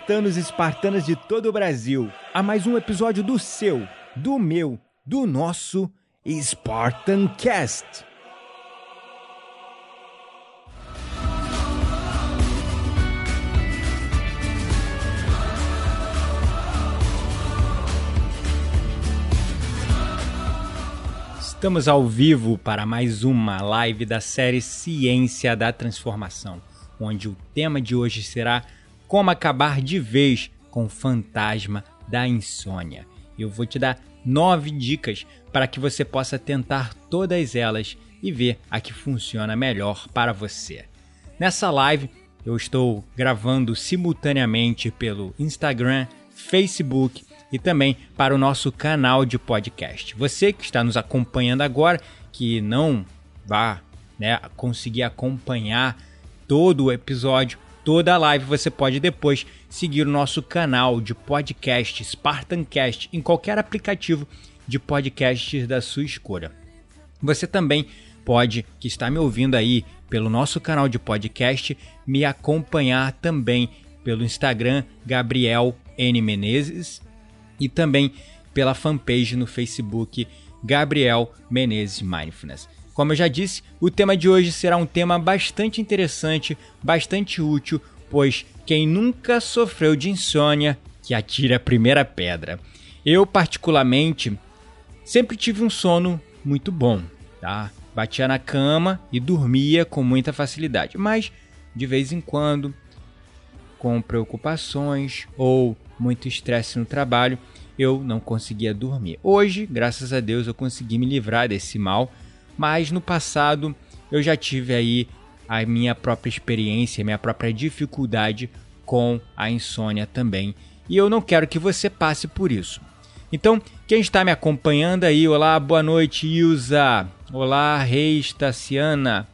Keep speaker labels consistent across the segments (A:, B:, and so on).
A: Espartanos e espartanas de todo o Brasil, a mais um episódio do seu, do meu, do nosso Spartan Cast. Estamos ao vivo para mais uma live da série Ciência da Transformação, onde o tema de hoje será como acabar de vez com o fantasma da insônia. Eu vou te dar nove dicas para que você possa tentar todas elas e ver a que funciona melhor para você. Nessa live eu estou gravando simultaneamente pelo Instagram, Facebook e também para o nosso canal de podcast. Você que está nos acompanhando agora, que não vá né, conseguir acompanhar todo o episódio, toda a live, você pode depois seguir o nosso canal de podcast Spartancast em qualquer aplicativo de podcasts da sua escolha. Você também pode, que está me ouvindo aí pelo nosso canal de podcast, me acompanhar também pelo Instagram Gabriel N Menezes e também pela fanpage no Facebook Gabriel Menezes Mindfulness. Como eu já disse, o tema de hoje será um tema bastante interessante, bastante útil, pois quem nunca sofreu de insônia, que atire a primeira pedra. Eu, particularmente, sempre tive um sono muito bom, tá? Batia na cama e dormia com muita facilidade, mas de vez em quando, com preocupações ou muito estresse no trabalho, eu não conseguia dormir. Hoje, graças a Deus, eu consegui me livrar desse mal, mas no passado eu já tive aí a minha própria experiência, minha própria dificuldade com a insônia também. E eu não quero que você passe por isso. Então, quem está me acompanhando aí, olá, boa noite, Ilza. Olá, Reis Tassiana.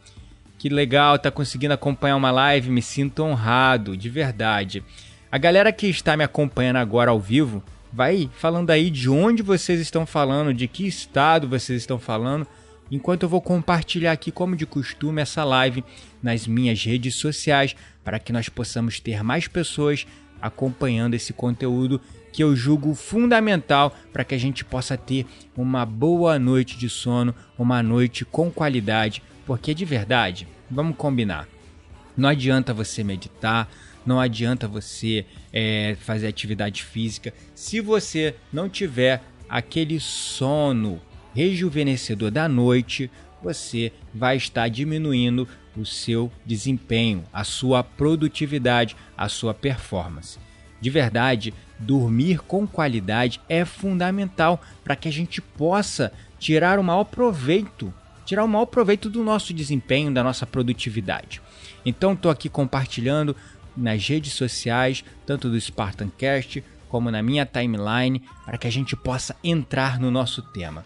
A: Que legal, tá conseguindo acompanhar uma live, me sinto honrado, de verdade. A galera que está me acompanhando agora ao vivo, vai falando aí de onde vocês estão falando, de que estado vocês estão falando, enquanto eu vou compartilhar aqui, como de costume, essa live nas minhas redes sociais, para que nós possamos ter mais pessoas acompanhando esse conteúdo que eu julgo fundamental para que a gente possa ter uma boa noite de sono, uma noite com qualidade, porque de verdade, vamos combinar. Não adianta você meditar, não adianta você é, fazer atividade física se você não tiver aquele sono rejuvenescedor da noite. Você vai estar diminuindo o seu desempenho, a sua produtividade, a sua performance. De verdade, dormir com qualidade é fundamental para que a gente possa tirar o maior proveito, tirar o maior proveito do nosso desempenho, da nossa produtividade. Então estou aqui compartilhando nas redes sociais, tanto do Spartancast como na minha timeline, para que a gente possa entrar no nosso tema.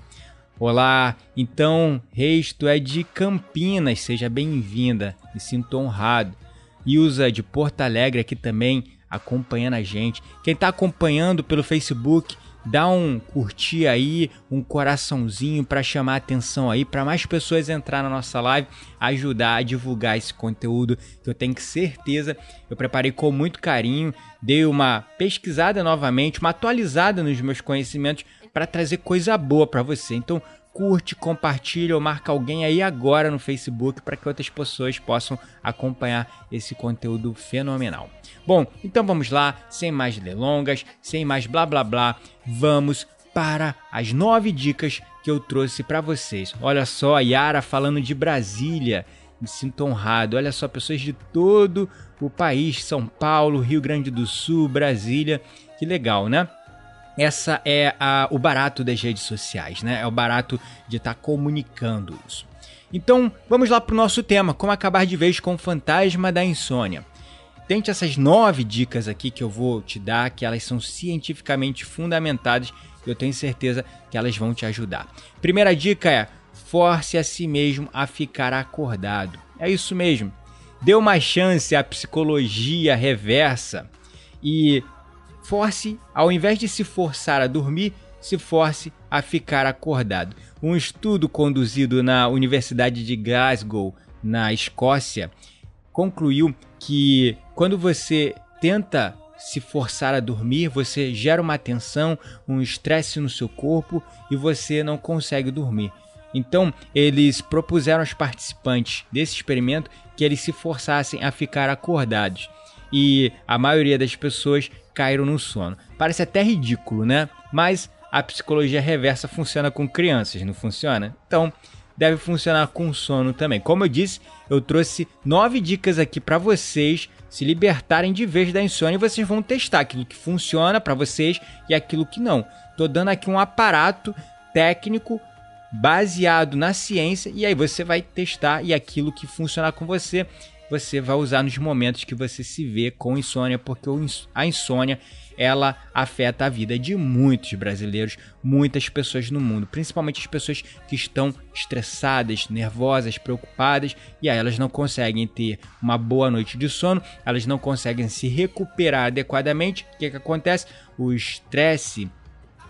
A: Olá, então, Reis, tu é de Campinas, seja bem-vinda, me sinto honrado. Ilza de Porto Alegre aqui também acompanhando a gente. Quem está acompanhando pelo Facebook, dá um curtir aí, um coraçãozinho para chamar atenção aí, para mais pessoas entrar na nossa live, ajudar a divulgar esse conteúdo que eu tenho certeza eu preparei com muito carinho, dei uma pesquisada novamente, uma atualizada nos meus conhecimentos para trazer coisa boa para você. Então, curte, compartilha ou marca alguém aí agora no Facebook para que outras pessoas possam acompanhar esse conteúdo fenomenal. Bom, então vamos lá, sem mais delongas, sem mais blá blá blá, vamos para as nove dicas que eu trouxe para vocês. Olha só, a Yara falando de Brasília, me sinto honrado. Olha só, pessoas de todo o país, São Paulo, Rio Grande do Sul, Brasília, que legal, né? Essa é a, o barato das redes sociais, né? É o barato de estar tá comunicando isso. Então, vamos lá para o nosso tema: como acabar de vez com o fantasma da insônia. Tente essas nove dicas aqui que eu vou te dar, que elas são cientificamente fundamentadas e eu tenho certeza que elas vão te ajudar. Primeira dica é: force a si mesmo a ficar acordado. É isso mesmo. Dê uma chance à psicologia reversa e force, ao invés de se forçar a dormir, se force a ficar acordado. Um estudo conduzido na Universidade de Glasgow, na Escócia, concluiu que quando você tenta se forçar a dormir, você gera uma tensão, um estresse no seu corpo e você não consegue dormir. Então, eles propuseram aos participantes desse experimento que eles se forçassem a ficar acordados. E a maioria das pessoas caíram no sono. Parece até ridículo, né? Mas a psicologia reversa funciona com crianças, não funciona? Então, deve funcionar com sono também. Como eu disse, eu trouxe nove dicas aqui para vocês se libertarem de vez da insônia e vocês vão testar aquilo que funciona para vocês e aquilo que não. Tô dando aqui um aparato técnico baseado na ciência e aí você vai testar e aquilo que funcionar com você você vai usar nos momentos que você se vê com insônia, porque a insônia ela afeta a vida de muitos brasileiros, muitas pessoas no mundo, principalmente as pessoas que estão estressadas, nervosas, preocupadas e aí elas não conseguem ter uma boa noite de sono, elas não conseguem se recuperar adequadamente. O que, que acontece? O estresse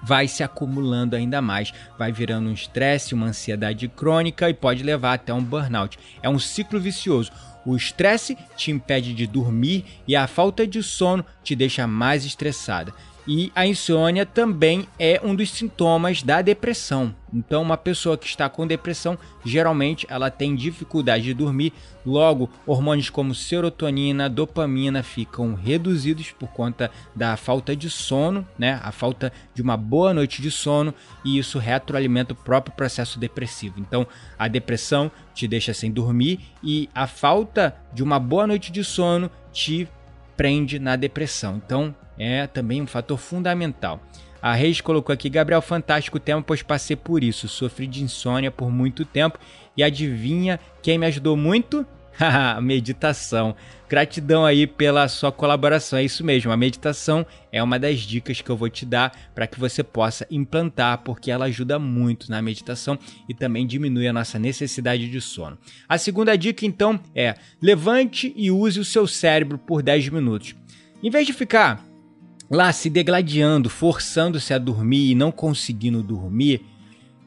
A: vai se acumulando ainda mais, vai virando um estresse, uma ansiedade crônica e pode levar até um burnout. É um ciclo vicioso. O estresse te impede de dormir e a falta de sono te deixa mais estressada. E a insônia também é um dos sintomas da depressão. Então, uma pessoa que está com depressão, geralmente ela tem dificuldade de dormir, logo hormônios como serotonina, dopamina ficam reduzidos por conta da falta de sono, né? A falta de uma boa noite de sono e isso retroalimenta o próprio processo depressivo. Então, a depressão te deixa sem dormir e a falta de uma boa noite de sono te prende na depressão. Então, é também um fator fundamental. A Reis colocou aqui, Gabriel, fantástico tema, pois passei por isso. Sofri de insônia por muito tempo. E adivinha quem me ajudou muito? meditação. Gratidão aí pela sua colaboração. É isso mesmo, a meditação é uma das dicas que eu vou te dar para que você possa implantar, porque ela ajuda muito na meditação e também diminui a nossa necessidade de sono. A segunda dica, então, é levante e use o seu cérebro por 10 minutos. Em vez de ficar lá se degladiando, forçando-se a dormir e não conseguindo dormir,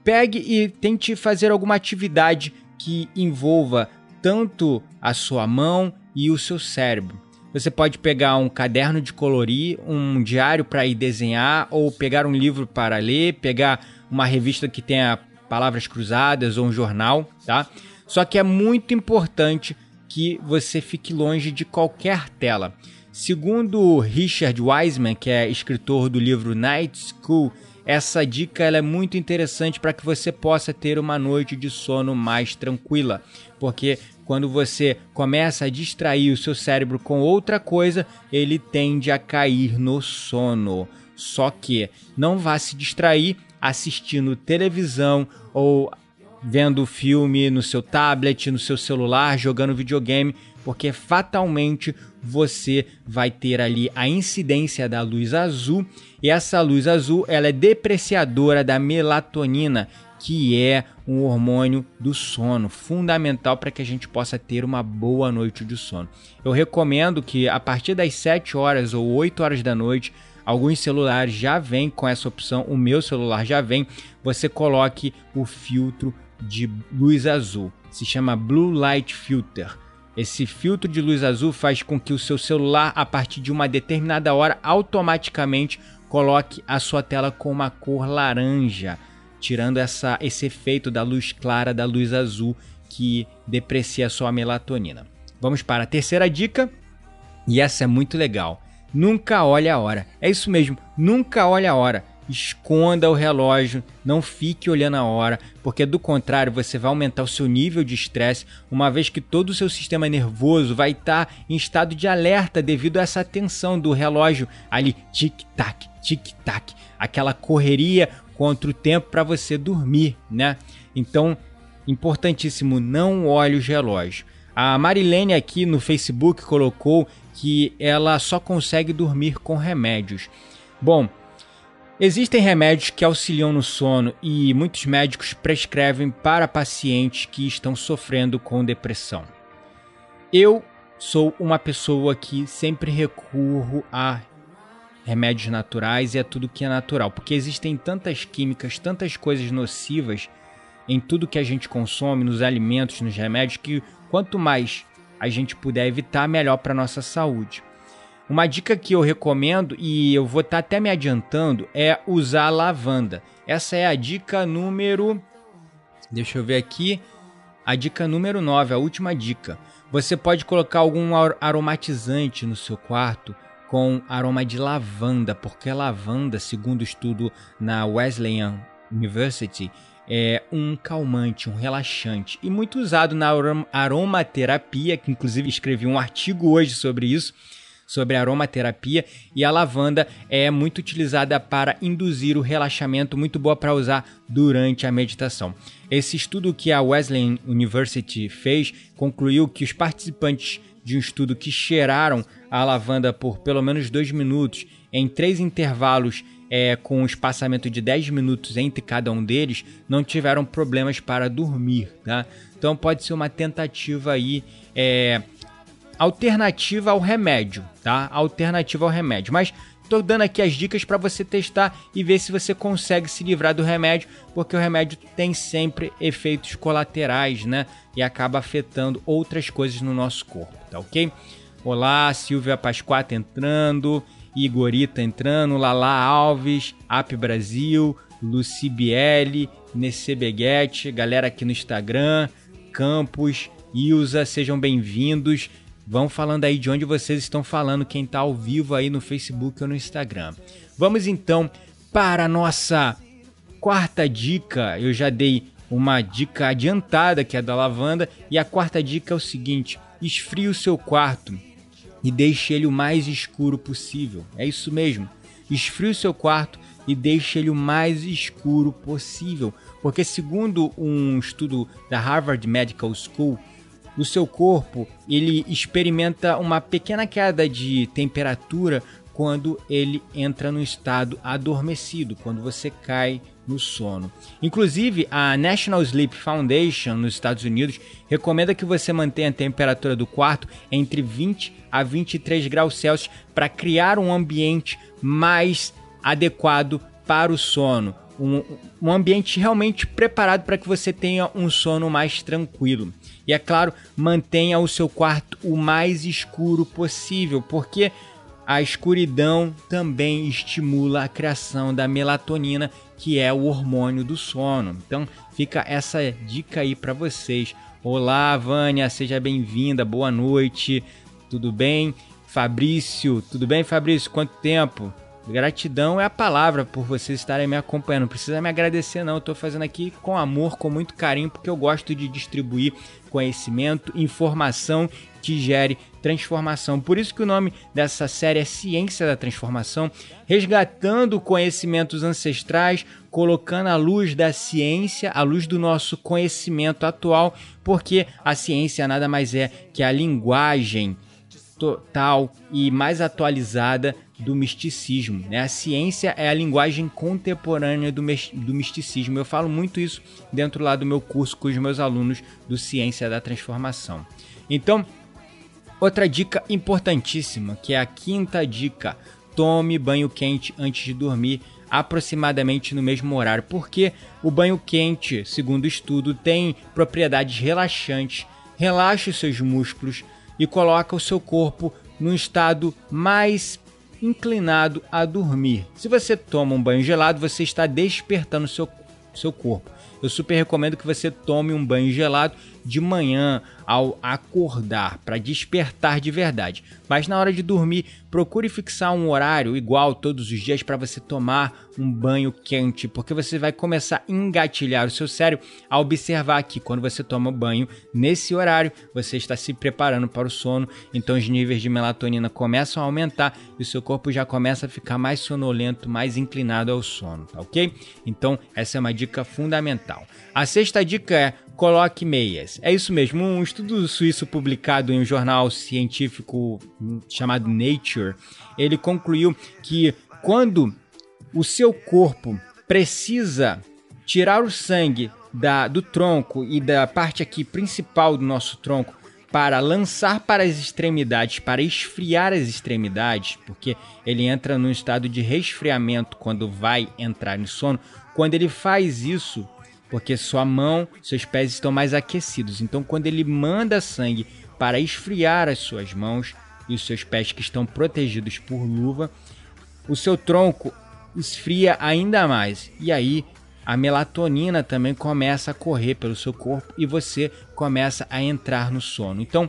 A: pegue e tente fazer alguma atividade que envolva tanto a sua mão e o seu cérebro. Você pode pegar um caderno de colorir, um diário para ir desenhar, ou pegar um livro para ler, pegar uma revista que tenha palavras cruzadas ou um jornal, tá? Só que é muito importante que você fique longe de qualquer tela. Segundo Richard Wiseman, que é escritor do livro Night School, essa dica é muito interessante para que você possa ter uma noite de sono mais tranquila, porque quando você começa a distrair o seu cérebro com outra coisa, ele tende a cair no sono. Só que não vá se distrair assistindo televisão ou vendo filme no seu tablet, no seu celular, jogando videogame, porque fatalmente você vai ter ali a incidência da luz azul e essa luz azul ela é depreciadora da melatonina, que é um hormônio do sono, fundamental para que a gente possa ter uma boa noite de sono. Eu recomendo que a partir das 7 horas ou 8 horas da noite, alguns celulares já vêm com essa opção, o meu celular já vem, você coloque o filtro de luz azul. Se chama Blue Light Filter. Esse filtro de luz azul faz com que o seu celular, a partir de uma determinada hora, automaticamente coloque a sua tela com uma cor laranja, tirando essa, esse efeito da luz clara da luz azul que deprecia sua melatonina. Vamos para a terceira dica, e essa é muito legal. Nunca olhe a hora. É isso mesmo, nunca olhe a hora. Esconda o relógio, não fique olhando a hora, porque do contrário você vai aumentar o seu nível de estresse, uma vez que todo o seu sistema nervoso vai estar tá em estado de alerta devido a essa tensão do relógio ali tic-tac, tic-tac, aquela correria contra o tempo para você dormir, né? Então, importantíssimo, não olhe os relógios. A Marilene aqui no Facebook colocou que ela só consegue dormir com remédios. Bom, existem remédios que auxiliam no sono e muitos médicos prescrevem para pacientes que estão sofrendo com depressão. Eu sou uma pessoa que sempre recorro a remédios naturais e a tudo que é natural, porque existem tantas químicas, tantas coisas nocivas em tudo que a gente consome, nos alimentos, nos remédios, que quanto mais a gente puder evitar, melhor para nossa saúde. Uma dica que eu recomendo e eu vou estar tá até me adiantando é usar lavanda. Essa é a dica número Deixa eu ver aqui. A dica número 9, a última dica. Você pode colocar algum aromatizante no seu quarto com aroma de lavanda, porque lavanda, segundo estudo na Wesleyan University, é um calmante, um relaxante e muito usado na aromaterapia, que inclusive escrevi um artigo hoje sobre isso, sobre aromaterapia, e a lavanda é muito utilizada para induzir o relaxamento, muito boa para usar durante a meditação. Esse estudo que a Wesleyan University fez concluiu que os participantes de um estudo que cheiraram a lavanda por pelo menos dois minutos em três intervalos é, com um espaçamento de 10 minutos entre cada um deles, não tiveram problemas para dormir, tá? Então pode ser uma tentativa aí é, alternativa ao remédio, tá? Alternativa ao remédio, mas tô dando aqui as dicas para você testar e ver se você consegue se livrar do remédio, porque o remédio tem sempre efeitos colaterais, né? E acaba afetando outras coisas no nosso corpo, tá ok? Olá, Silvia Pasquata entrando. Igorita entrando, Lala Alves, Ap Brasil, Luci Bielli, Nesse Beguete, galera aqui no Instagram, Campos, Ilza, sejam bem-vindos. Vão falando aí de onde vocês estão falando, quem está ao vivo aí no Facebook ou no Instagram. Vamos então para a nossa quarta dica. Eu já dei uma dica adiantada que é da lavanda e a quarta dica é o seguinte: esfrie o seu quarto e deixe ele o mais escuro possível. É isso mesmo. Esfrie o seu quarto e deixe ele o mais escuro possível, porque segundo um estudo da Harvard Medical School, o seu corpo ele experimenta uma pequena queda de temperatura quando ele entra no estado adormecido, quando você cai no sono. Inclusive, a National Sleep Foundation nos Estados Unidos recomenda que você mantenha a temperatura do quarto entre 20 a 23 graus Celsius para criar um ambiente mais adequado para o sono. Um, um ambiente realmente preparado para que você tenha um sono mais tranquilo. E é claro, mantenha o seu quarto o mais escuro possível, porque a escuridão também estimula a criação da melatonina, que é o hormônio do sono. Então, fica essa dica aí para vocês. Olá, Vânia, seja bem-vinda. Boa noite. Tudo bem? Fabrício, tudo bem, Fabrício? Quanto tempo? Gratidão é a palavra por vocês estarem me acompanhando. Não precisa me agradecer, não. Estou fazendo aqui com amor, com muito carinho, porque eu gosto de distribuir conhecimento, informação que gere transformação. Por isso que o nome dessa série é Ciência da Transformação, resgatando conhecimentos ancestrais, colocando a luz da ciência, a luz do nosso conhecimento atual, porque a ciência nada mais é que a linguagem total e mais atualizada do misticismo. Né? A ciência é a linguagem contemporânea do, do misticismo. Eu falo muito isso dentro lá do meu curso com os meus alunos do Ciência da Transformação. Então, Outra dica importantíssima, que é a quinta dica: tome banho quente antes de dormir, aproximadamente no mesmo horário, porque o banho quente, segundo o estudo, tem propriedades relaxantes, relaxa os seus músculos e coloca o seu corpo num estado mais inclinado a dormir. Se você toma um banho gelado, você está despertando seu, seu corpo. Eu super recomendo que você tome um banho gelado de manhã ao acordar, para despertar de verdade. Mas na hora de dormir, procure fixar um horário igual todos os dias para você tomar um banho quente, porque você vai começar a engatilhar o seu cérebro a observar que quando você toma banho nesse horário, você está se preparando para o sono, então os níveis de melatonina começam a aumentar e o seu corpo já começa a ficar mais sonolento, mais inclinado ao sono, tá ok? Então, essa é uma dica fundamental. A sexta dica é coloque meias. É isso mesmo, um estudo suíço publicado em um jornal científico chamado Nature, ele concluiu que quando o seu corpo precisa tirar o sangue da, do tronco e da parte aqui principal do nosso tronco para lançar para as extremidades, para esfriar as extremidades, porque ele entra num estado de resfriamento quando vai entrar em sono. Quando ele faz isso, porque sua mão, seus pés estão mais aquecidos. Então, quando ele manda sangue para esfriar as suas mãos e os seus pés que estão protegidos por luva, o seu tronco esfria ainda mais. E aí a melatonina também começa a correr pelo seu corpo e você começa a entrar no sono. Então,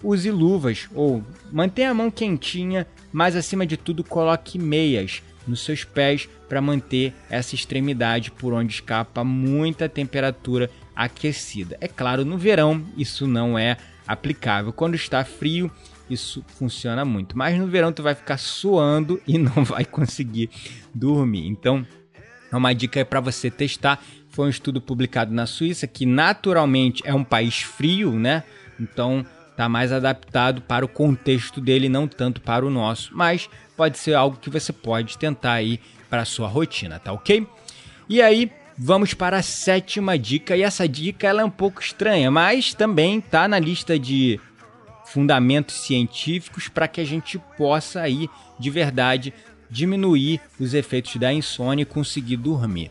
A: use luvas ou mantenha a mão quentinha, mas acima de tudo coloque meias nos seus pés para manter essa extremidade por onde escapa muita temperatura aquecida. É claro, no verão isso não é aplicável. Quando está frio, isso funciona muito. Mas no verão tu vai ficar suando e não vai conseguir dormir. Então, é uma dica para você testar. Foi um estudo publicado na Suíça, que naturalmente é um país frio, né? Então, está mais adaptado para o contexto dele, não tanto para o nosso. Mas pode ser algo que você pode tentar aí para a sua rotina, tá ok? E aí, vamos para a sétima dica. E essa dica ela é um pouco estranha, mas também está na lista de fundamentos científicos para que a gente possa aí de verdade diminuir os efeitos da insônia e conseguir dormir.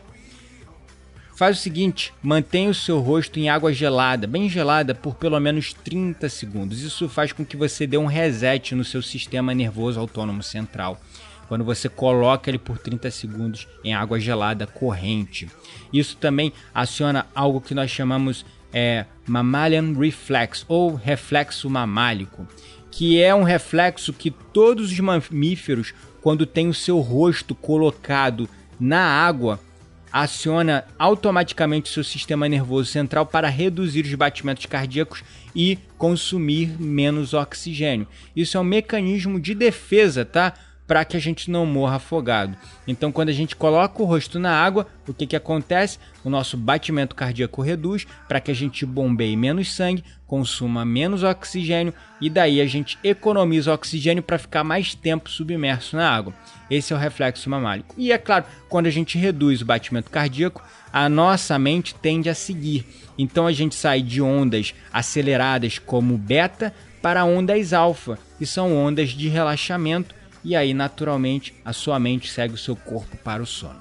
A: Faz o seguinte, mantenha o seu rosto em água gelada, bem gelada por pelo menos 30 segundos. Isso faz com que você dê um reset no seu sistema nervoso autônomo central. Quando você coloca ele por 30 segundos em água gelada corrente. Isso também aciona algo que nós chamamos é, mammalian reflex ou reflexo mamálico, que é um reflexo que todos os mamíferos, quando tem o seu rosto colocado na água, aciona automaticamente seu sistema nervoso central para reduzir os batimentos cardíacos e consumir menos oxigênio. Isso é um mecanismo de defesa, tá? Para que a gente não morra afogado. Então, quando a gente coloca o rosto na água, o que, que acontece? O nosso batimento cardíaco reduz para que a gente bombeie menos sangue, consuma menos oxigênio e daí a gente economiza oxigênio para ficar mais tempo submerso na água. Esse é o reflexo mamálico. E é claro, quando a gente reduz o batimento cardíaco, a nossa mente tende a seguir. Então a gente sai de ondas aceleradas como beta para ondas alfa, que são ondas de relaxamento, e aí naturalmente a sua mente segue o seu corpo para o sono.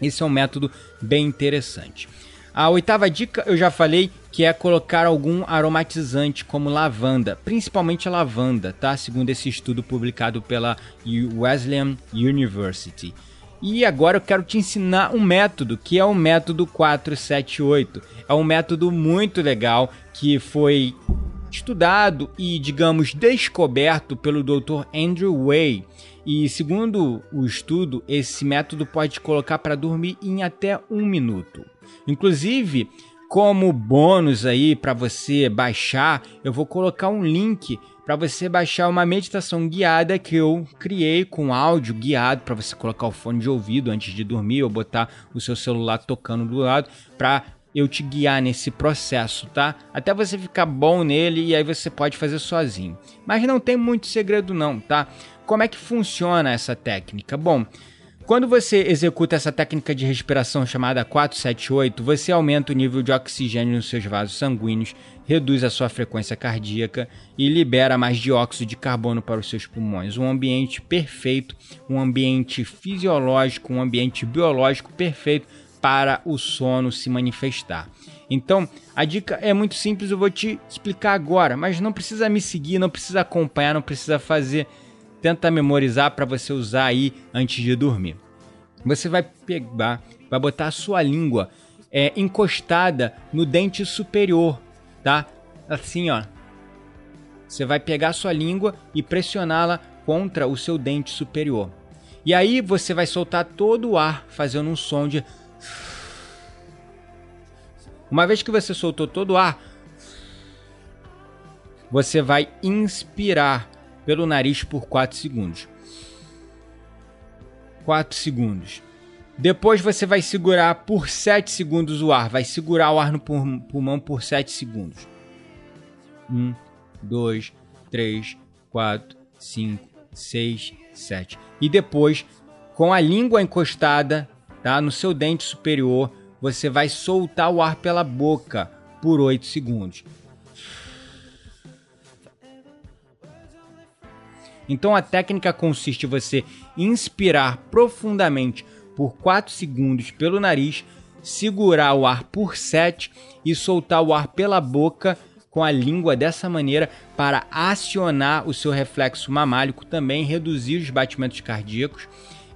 A: Esse é um método bem interessante. A oitava dica eu já falei que é colocar algum aromatizante como lavanda, principalmente a lavanda, tá? Segundo esse estudo publicado pela Wesleyan University. E agora eu quero te ensinar um método, que é o método 478. É um método muito legal que foi estudado e, digamos, descoberto pelo Dr. Andrew Way. E segundo o estudo, esse método pode colocar para dormir em até um minuto. Inclusive, como bônus aí para você baixar, eu vou colocar um link para você baixar uma meditação guiada que eu criei com áudio guiado para você colocar o fone de ouvido antes de dormir ou botar o seu celular tocando do lado para eu te guiar nesse processo, tá? Até você ficar bom nele e aí você pode fazer sozinho. Mas não tem muito segredo não, tá? Como é que funciona essa técnica? Bom, quando você executa essa técnica de respiração chamada 478, você aumenta o nível de oxigênio nos seus vasos sanguíneos, reduz a sua frequência cardíaca e libera mais dióxido de carbono para os seus pulmões. Um ambiente perfeito, um ambiente fisiológico, um ambiente biológico perfeito para o sono se manifestar. Então, a dica é muito simples, eu vou te explicar agora, mas não precisa me seguir, não precisa acompanhar, não precisa fazer tenta memorizar para você usar aí antes de dormir. Você vai pegar, vai botar a sua língua é, encostada no dente superior tá? Assim, ó. Você vai pegar a sua língua e pressioná-la contra o seu dente superior. E aí você vai soltar todo o ar fazendo um som de Uma vez que você soltou todo o ar, você vai inspirar pelo nariz por 4 segundos. 4 segundos. Depois você vai segurar por 7 segundos o ar. Vai segurar o ar no pulmão por 7 segundos. 1, 2, 3, 4, 5, 6, 7. E depois, com a língua encostada tá, no seu dente superior, você vai soltar o ar pela boca por 8 segundos. Então a técnica consiste em você inspirar profundamente por 4 segundos pelo nariz, segurar o ar por 7 e soltar o ar pela boca com a língua dessa maneira para acionar o seu reflexo mamálico, também reduzir os batimentos cardíacos.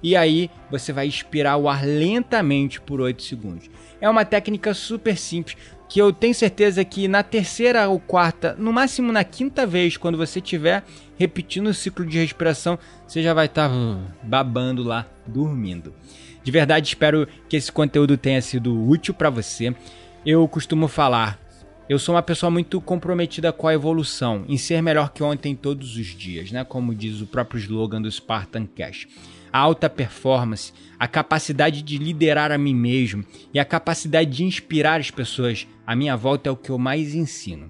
A: E aí você vai expirar o ar lentamente por 8 segundos. É uma técnica super simples que eu tenho certeza que na terceira ou quarta, no máximo na quinta vez, quando você estiver repetindo o ciclo de respiração, você já vai estar tá babando lá, dormindo. De verdade, espero que esse conteúdo tenha sido útil para você. Eu costumo falar, eu sou uma pessoa muito comprometida com a evolução, em ser melhor que ontem todos os dias, né? Como diz o próprio slogan do Spartan Cash. A alta performance, a capacidade de liderar a mim mesmo e a capacidade de inspirar as pessoas à minha volta é o que eu mais ensino.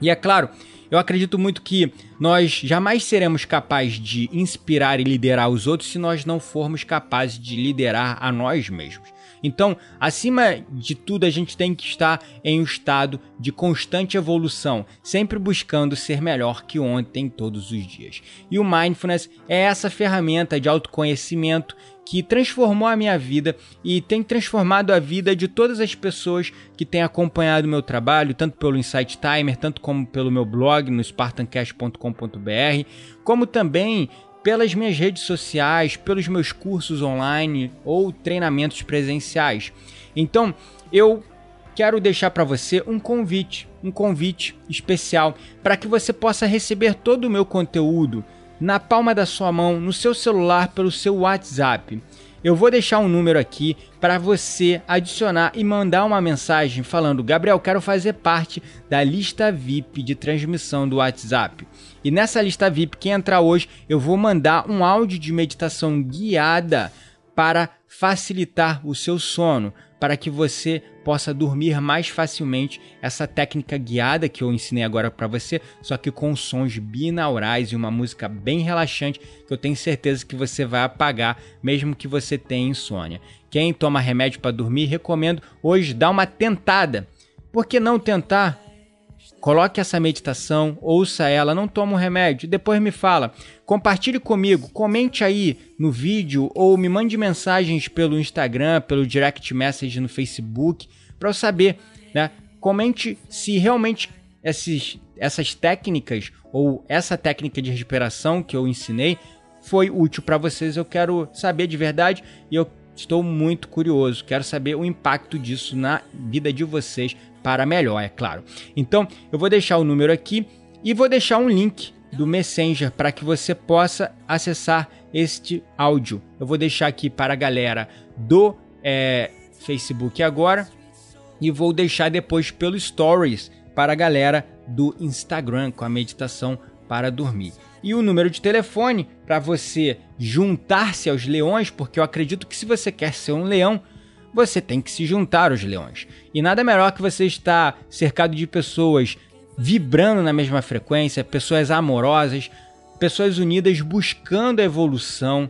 A: E é claro, eu acredito muito que nós jamais seremos capazes de inspirar e liderar os outros se nós não formos capazes de liderar a nós mesmos. Então, acima de tudo, a gente tem que estar em um estado de constante evolução, sempre buscando ser melhor que ontem todos os dias. E o mindfulness é essa ferramenta de autoconhecimento que transformou a minha vida e tem transformado a vida de todas as pessoas que têm acompanhado o meu trabalho, tanto pelo Insight Timer, tanto como pelo meu blog no spartancast.com.br, como também pelas minhas redes sociais, pelos meus cursos online ou treinamentos presenciais. Então, eu quero deixar para você um convite, um convite especial para que você possa receber todo o meu conteúdo na palma da sua mão, no seu celular, pelo seu WhatsApp. Eu vou deixar um número aqui para você adicionar e mandar uma mensagem falando: Gabriel, quero fazer parte da lista VIP de transmissão do WhatsApp. E nessa lista VIP, quem entrar hoje, eu vou mandar um áudio de meditação guiada para facilitar o seu sono, para que você possa dormir mais facilmente. Essa técnica guiada que eu ensinei agora para você, só que com sons binaurais e uma música bem relaxante, que eu tenho certeza que você vai apagar, mesmo que você tenha insônia. Quem toma remédio para dormir, recomendo hoje dar uma tentada. Por que não tentar? Coloque essa meditação, ouça ela, não toma um remédio, depois me fala. Compartilhe comigo, comente aí no vídeo ou me mande mensagens pelo Instagram, pelo direct message no Facebook, para eu saber, né? Comente se realmente esses, essas técnicas ou essa técnica de respiração que eu ensinei foi útil para vocês. Eu quero saber de verdade e eu estou muito curioso. Quero saber o impacto disso na vida de vocês para melhor, é claro. Então, eu vou deixar o número aqui e vou deixar um link do Messenger para que você possa acessar este áudio. Eu vou deixar aqui para a galera do é, Facebook agora e vou deixar depois pelo Stories para a galera do Instagram com a meditação para dormir. E o número de telefone para você juntar-se aos leões, porque eu acredito que se você quer ser um leão, você tem que se juntar aos leões. E nada melhor que você estar cercado de pessoas vibrando na mesma frequência, pessoas amorosas, pessoas unidas buscando a evolução,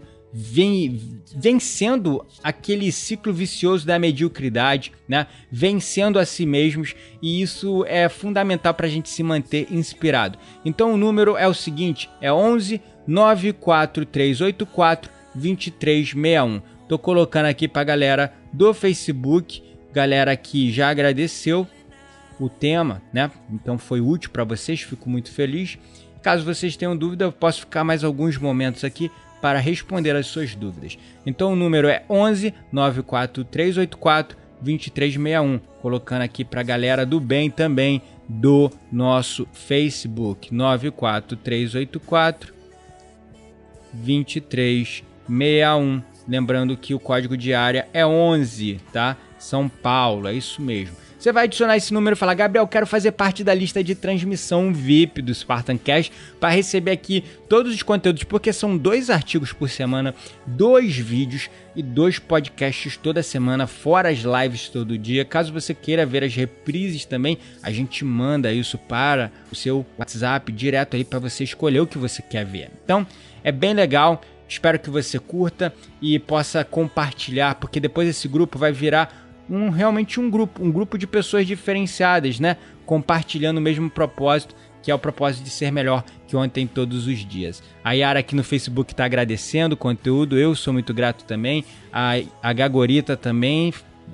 A: vencendo aquele ciclo vicioso da mediocridade, né? vencendo a si mesmos, e isso é fundamental para a gente se manter inspirado. Então o número é o seguinte: é 11 94384 2361. Tô colocando aqui para galera do Facebook, galera que já agradeceu o tema, né? Então foi útil para vocês, fico muito feliz. Caso vocês tenham dúvida, eu posso ficar mais alguns momentos aqui para responder as suas dúvidas. Então o número é 11 94384 2361, colocando aqui para galera do bem também do nosso Facebook 94384 2361. Lembrando que o código de área é 11, tá? São Paulo, é isso mesmo. Você vai adicionar esse número e falar: Gabriel, quero fazer parte da lista de transmissão VIP do Spartan Cash para receber aqui todos os conteúdos, porque são dois artigos por semana, dois vídeos e dois podcasts toda semana, fora as lives todo dia. Caso você queira ver as reprises também, a gente manda isso para o seu WhatsApp direto aí para você escolher o que você quer ver. Então, é bem legal. Espero que você curta e possa compartilhar, porque depois esse grupo vai virar um realmente um grupo, um grupo de pessoas diferenciadas, né? Compartilhando o mesmo propósito, que é o propósito de ser melhor que ontem todos os dias. A Yara aqui no Facebook está agradecendo o conteúdo, eu sou muito grato também. A, a Gagorita também,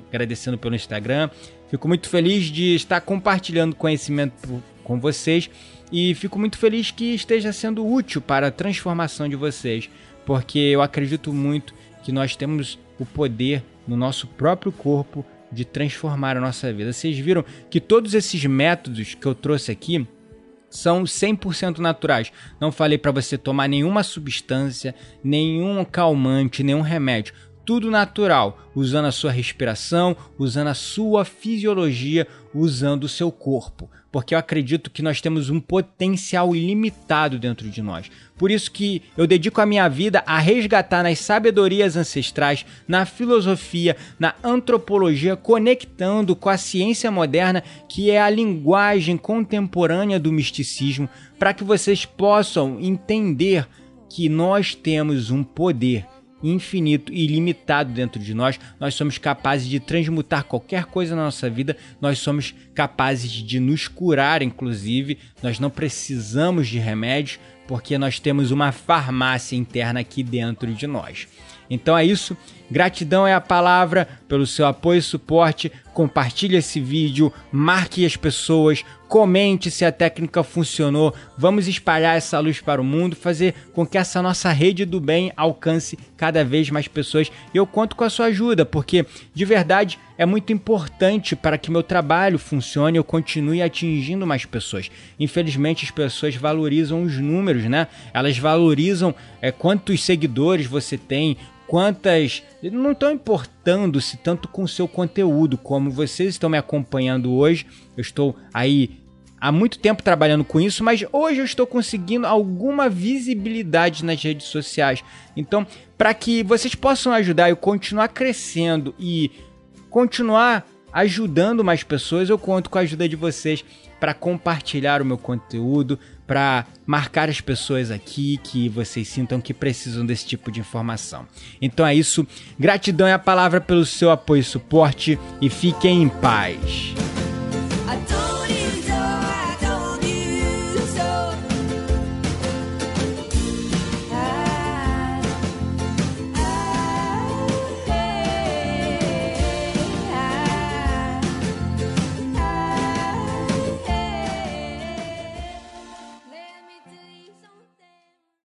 A: agradecendo pelo Instagram. Fico muito feliz de estar compartilhando conhecimento com vocês e fico muito feliz que esteja sendo útil para a transformação de vocês, porque eu acredito muito que nós temos o poder no nosso próprio corpo de transformar a nossa vida. Vocês viram que todos esses métodos que eu trouxe aqui são 100% naturais. Não falei para você tomar nenhuma substância, nenhum calmante, nenhum remédio. Tudo natural, usando a sua respiração, usando a sua fisiologia, usando o seu corpo porque eu acredito que nós temos um potencial ilimitado dentro de nós. Por isso que eu dedico a minha vida a resgatar nas sabedorias ancestrais, na filosofia, na antropologia, conectando com a ciência moderna, que é a linguagem contemporânea do misticismo, para que vocês possam entender que nós temos um poder infinito e ilimitado dentro de nós. Nós somos capazes de transmutar qualquer coisa na nossa vida, nós somos capazes de nos curar, inclusive. Nós não precisamos de remédios porque nós temos uma farmácia interna aqui dentro de nós. Então é isso. Gratidão é a palavra pelo seu apoio e suporte. Compartilhe esse vídeo, marque as pessoas, comente se a técnica funcionou. Vamos espalhar essa luz para o mundo, fazer com que essa nossa rede do bem alcance cada vez mais pessoas. E eu conto com a sua ajuda, porque de verdade é muito importante para que meu trabalho funcione e eu continue atingindo mais pessoas. Infelizmente as pessoas valorizam os números, né? Elas valorizam é, quantos seguidores você tem, quantas. Não estão importando-se tanto com o seu conteúdo, como vocês estão me acompanhando hoje. Eu estou aí há muito tempo trabalhando com isso, mas hoje eu estou conseguindo alguma visibilidade nas redes sociais. Então, para que vocês possam ajudar eu continuar crescendo e continuar ajudando mais pessoas, eu conto com a ajuda de vocês para compartilhar o meu conteúdo, para marcar as pessoas aqui que vocês sintam que precisam desse tipo de informação. Então é isso. Gratidão é a palavra pelo seu apoio e suporte e fiquem em paz.